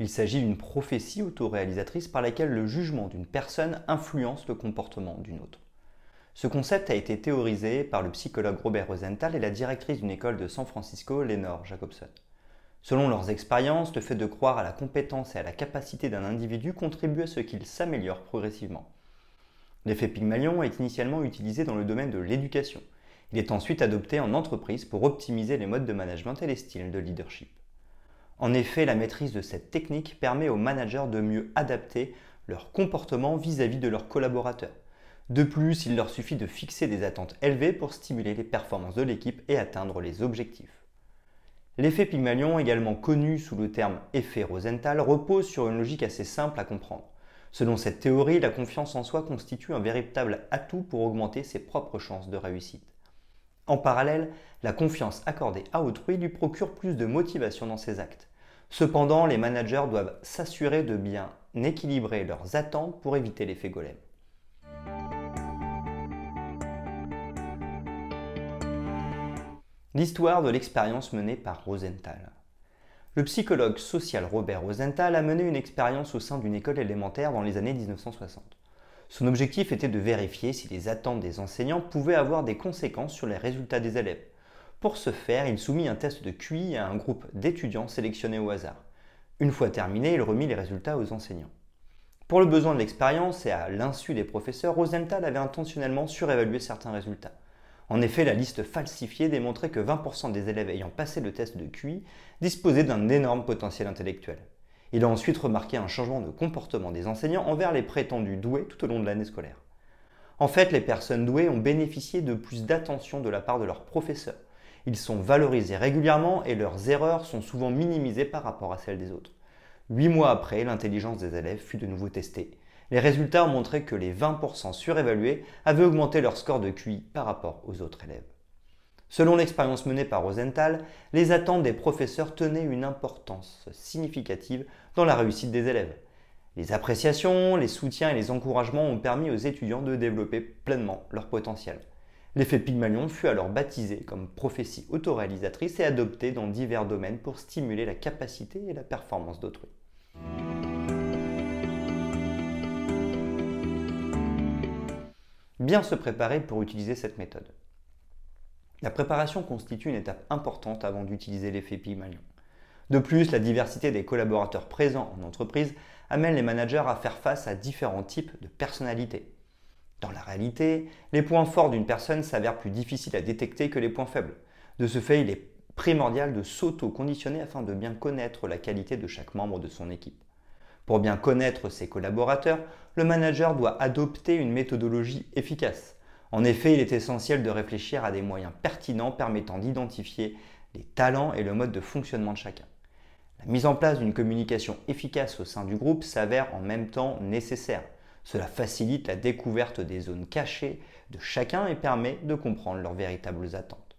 Il s'agit d'une prophétie autoréalisatrice par laquelle le jugement d'une personne influence le comportement d'une autre. Ce concept a été théorisé par le psychologue Robert Rosenthal et la directrice d'une école de San Francisco, Lenore Jacobson. Selon leurs expériences, le fait de croire à la compétence et à la capacité d'un individu contribue à ce qu'il s'améliore progressivement. L'effet Pygmalion est initialement utilisé dans le domaine de l'éducation. Il est ensuite adopté en entreprise pour optimiser les modes de management et les styles de leadership. En effet, la maîtrise de cette technique permet aux managers de mieux adapter leur comportement vis-à-vis de leurs collaborateurs. De plus, il leur suffit de fixer des attentes élevées pour stimuler les performances de l'équipe et atteindre les objectifs. L'effet Pygmalion, également connu sous le terme effet Rosenthal, repose sur une logique assez simple à comprendre. Selon cette théorie, la confiance en soi constitue un véritable atout pour augmenter ses propres chances de réussite. En parallèle, la confiance accordée à autrui lui procure plus de motivation dans ses actes. Cependant, les managers doivent s'assurer de bien équilibrer leurs attentes pour éviter l'effet golem. L'histoire de l'expérience menée par Rosenthal. Le psychologue social Robert Rosenthal a mené une expérience au sein d'une école élémentaire dans les années 1960. Son objectif était de vérifier si les attentes des enseignants pouvaient avoir des conséquences sur les résultats des élèves. Pour ce faire, il soumit un test de QI à un groupe d'étudiants sélectionnés au hasard. Une fois terminé, il remit les résultats aux enseignants. Pour le besoin de l'expérience et à l'insu des professeurs, Rosenthal avait intentionnellement surévalué certains résultats. En effet, la liste falsifiée démontrait que 20% des élèves ayant passé le test de QI disposaient d'un énorme potentiel intellectuel. Il a ensuite remarqué un changement de comportement des enseignants envers les prétendus doués tout au long de l'année scolaire. En fait, les personnes douées ont bénéficié de plus d'attention de la part de leurs professeurs, ils sont valorisés régulièrement et leurs erreurs sont souvent minimisées par rapport à celles des autres. Huit mois après, l'intelligence des élèves fut de nouveau testée. Les résultats ont montré que les 20% surévalués avaient augmenté leur score de QI par rapport aux autres élèves. Selon l'expérience menée par Rosenthal, les attentes des professeurs tenaient une importance significative dans la réussite des élèves. Les appréciations, les soutiens et les encouragements ont permis aux étudiants de développer pleinement leur potentiel. L'effet Pygmalion fut alors baptisé comme prophétie autoréalisatrice et adopté dans divers domaines pour stimuler la capacité et la performance d'autrui. Bien se préparer pour utiliser cette méthode. La préparation constitue une étape importante avant d'utiliser l'effet Pygmalion. De plus, la diversité des collaborateurs présents en entreprise amène les managers à faire face à différents types de personnalités, dans la réalité, les points forts d'une personne s'avèrent plus difficiles à détecter que les points faibles. De ce fait, il est primordial de s'auto-conditionner afin de bien connaître la qualité de chaque membre de son équipe. Pour bien connaître ses collaborateurs, le manager doit adopter une méthodologie efficace. En effet, il est essentiel de réfléchir à des moyens pertinents permettant d'identifier les talents et le mode de fonctionnement de chacun. La mise en place d'une communication efficace au sein du groupe s'avère en même temps nécessaire. Cela facilite la découverte des zones cachées de chacun et permet de comprendre leurs véritables attentes.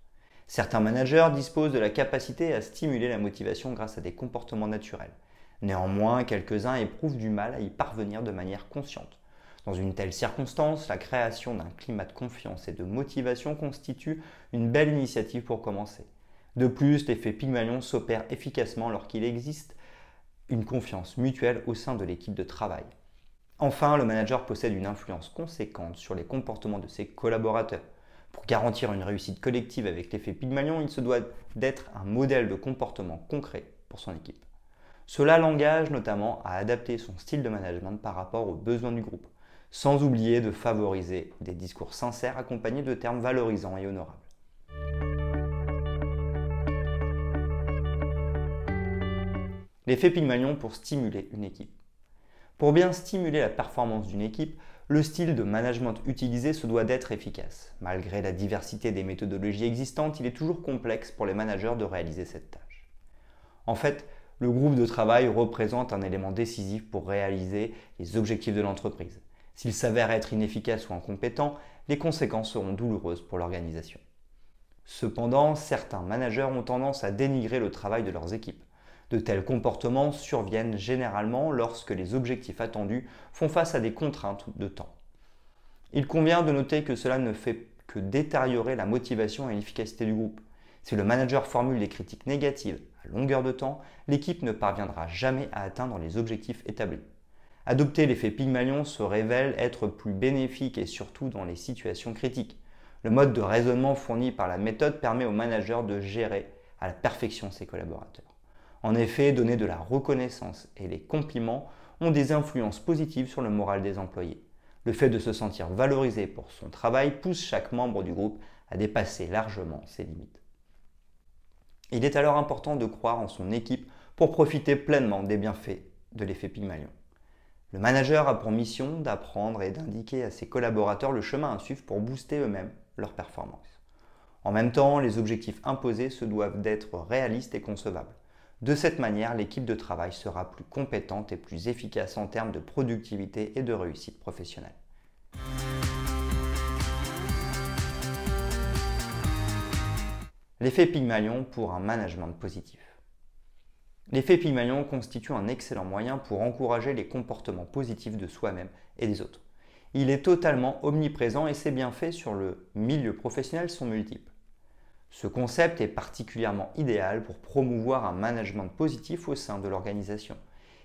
Certains managers disposent de la capacité à stimuler la motivation grâce à des comportements naturels. Néanmoins, quelques-uns éprouvent du mal à y parvenir de manière consciente. Dans une telle circonstance, la création d'un climat de confiance et de motivation constitue une belle initiative pour commencer. De plus, l'effet Pygmalion s'opère efficacement lorsqu'il existe une confiance mutuelle au sein de l'équipe de travail. Enfin, le manager possède une influence conséquente sur les comportements de ses collaborateurs. Pour garantir une réussite collective avec l'effet Pygmalion, il se doit d'être un modèle de comportement concret pour son équipe. Cela l'engage notamment à adapter son style de management par rapport aux besoins du groupe, sans oublier de favoriser des discours sincères accompagnés de termes valorisants et honorables. L'effet Pygmalion pour stimuler une équipe. Pour bien stimuler la performance d'une équipe, le style de management utilisé se doit d'être efficace. Malgré la diversité des méthodologies existantes, il est toujours complexe pour les managers de réaliser cette tâche. En fait, le groupe de travail représente un élément décisif pour réaliser les objectifs de l'entreprise. S'il s'avère être inefficace ou incompétent, les conséquences seront douloureuses pour l'organisation. Cependant, certains managers ont tendance à dénigrer le travail de leurs équipes. De tels comportements surviennent généralement lorsque les objectifs attendus font face à des contraintes de temps. Il convient de noter que cela ne fait que détériorer la motivation et l'efficacité du groupe. Si le manager formule des critiques négatives à longueur de temps, l'équipe ne parviendra jamais à atteindre les objectifs établis. Adopter l'effet Pygmalion se révèle être plus bénéfique et surtout dans les situations critiques. Le mode de raisonnement fourni par la méthode permet au manager de gérer à la perfection ses collaborateurs. En effet, donner de la reconnaissance et les compliments ont des influences positives sur le moral des employés. Le fait de se sentir valorisé pour son travail pousse chaque membre du groupe à dépasser largement ses limites. Il est alors important de croire en son équipe pour profiter pleinement des bienfaits de l'effet Pygmalion. Le manager a pour mission d'apprendre et d'indiquer à ses collaborateurs le chemin à suivre pour booster eux-mêmes leur performance. En même temps, les objectifs imposés se doivent d'être réalistes et concevables. De cette manière, l'équipe de travail sera plus compétente et plus efficace en termes de productivité et de réussite professionnelle. L'effet Pygmalion pour un management positif. L'effet Pygmalion constitue un excellent moyen pour encourager les comportements positifs de soi-même et des autres. Il est totalement omniprésent et ses bienfaits sur le milieu professionnel sont multiples. Ce concept est particulièrement idéal pour promouvoir un management positif au sein de l'organisation.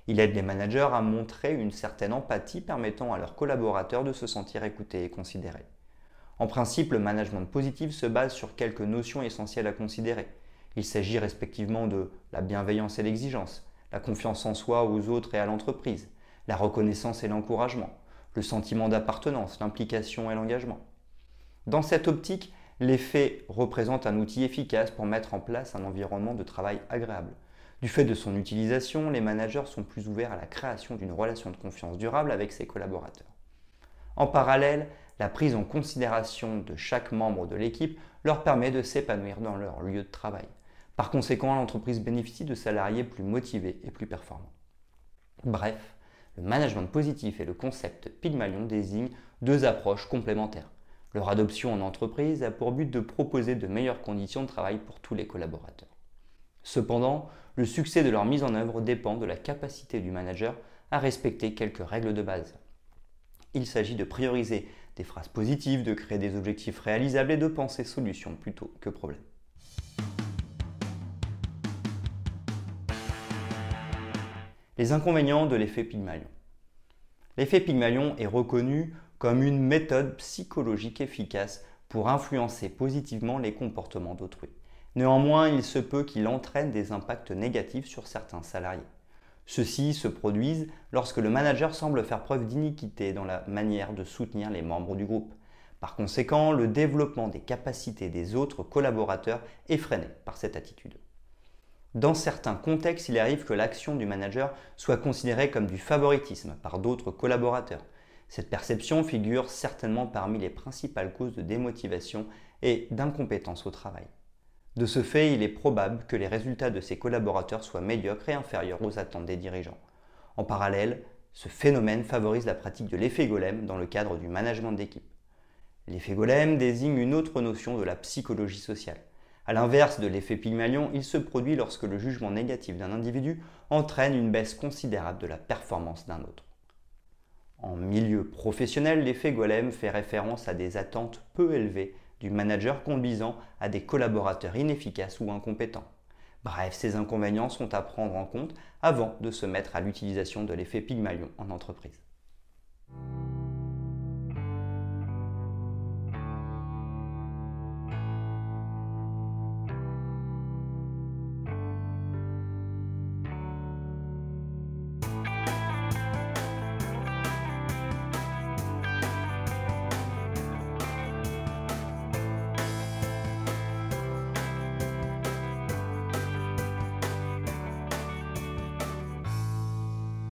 Il aide les managers à montrer une certaine empathie permettant à leurs collaborateurs de se sentir écoutés et considérés. En principe, le management positif se base sur quelques notions essentielles à considérer. Il s'agit respectivement de la bienveillance et l'exigence, la confiance en soi, aux autres et à l'entreprise, la reconnaissance et l'encouragement, le sentiment d'appartenance, l'implication et l'engagement. Dans cette optique, l'effet représente un outil efficace pour mettre en place un environnement de travail agréable. Du fait de son utilisation, les managers sont plus ouverts à la création d'une relation de confiance durable avec ses collaborateurs. En parallèle, la prise en considération de chaque membre de l'équipe leur permet de s'épanouir dans leur lieu de travail. Par conséquent, l'entreprise bénéficie de salariés plus motivés et plus performants. Bref, le management positif et le concept Pygmalion désignent deux approches complémentaires. Leur adoption en entreprise a pour but de proposer de meilleures conditions de travail pour tous les collaborateurs. Cependant, le succès de leur mise en œuvre dépend de la capacité du manager à respecter quelques règles de base. Il s'agit de prioriser des phrases positives, de créer des objectifs réalisables et de penser solutions plutôt que problèmes. Les inconvénients de l'effet Pygmalion. L'effet Pygmalion est reconnu comme une méthode psychologique efficace pour influencer positivement les comportements d'autrui. Néanmoins, il se peut qu'il entraîne des impacts négatifs sur certains salariés. Ceux-ci se produisent lorsque le manager semble faire preuve d'iniquité dans la manière de soutenir les membres du groupe. Par conséquent, le développement des capacités des autres collaborateurs est freiné par cette attitude. Dans certains contextes, il arrive que l'action du manager soit considérée comme du favoritisme par d'autres collaborateurs. Cette perception figure certainement parmi les principales causes de démotivation et d'incompétence au travail. De ce fait, il est probable que les résultats de ses collaborateurs soient médiocres et inférieurs aux attentes des dirigeants. En parallèle, ce phénomène favorise la pratique de l'effet golem dans le cadre du management d'équipe. L'effet golem désigne une autre notion de la psychologie sociale. A l'inverse de l'effet Pygmalion, il se produit lorsque le jugement négatif d'un individu entraîne une baisse considérable de la performance d'un autre. En milieu professionnel, l'effet golem fait référence à des attentes peu élevées du manager conduisant à des collaborateurs inefficaces ou incompétents. Bref, ces inconvénients sont à prendre en compte avant de se mettre à l'utilisation de l'effet Pygmalion en entreprise.